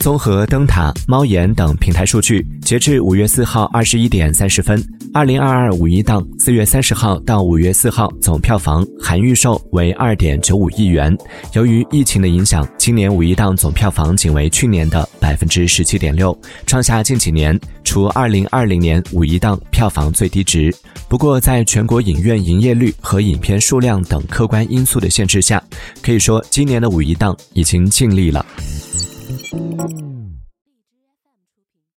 综合灯塔、猫眼等平台数据，截至五月四号二十一点三十分，二零二二五一档四月三十号到五月四号总票房含预售为二点九五亿元。由于疫情的影响，今年五一档总票房仅为去年的百分之十七点六，创下近几年除二零二零年五一档票房最低值。不过，在全国影院营业率和影片数量等客观因素的限制下，可以说今年的五一档已经尽力了。Música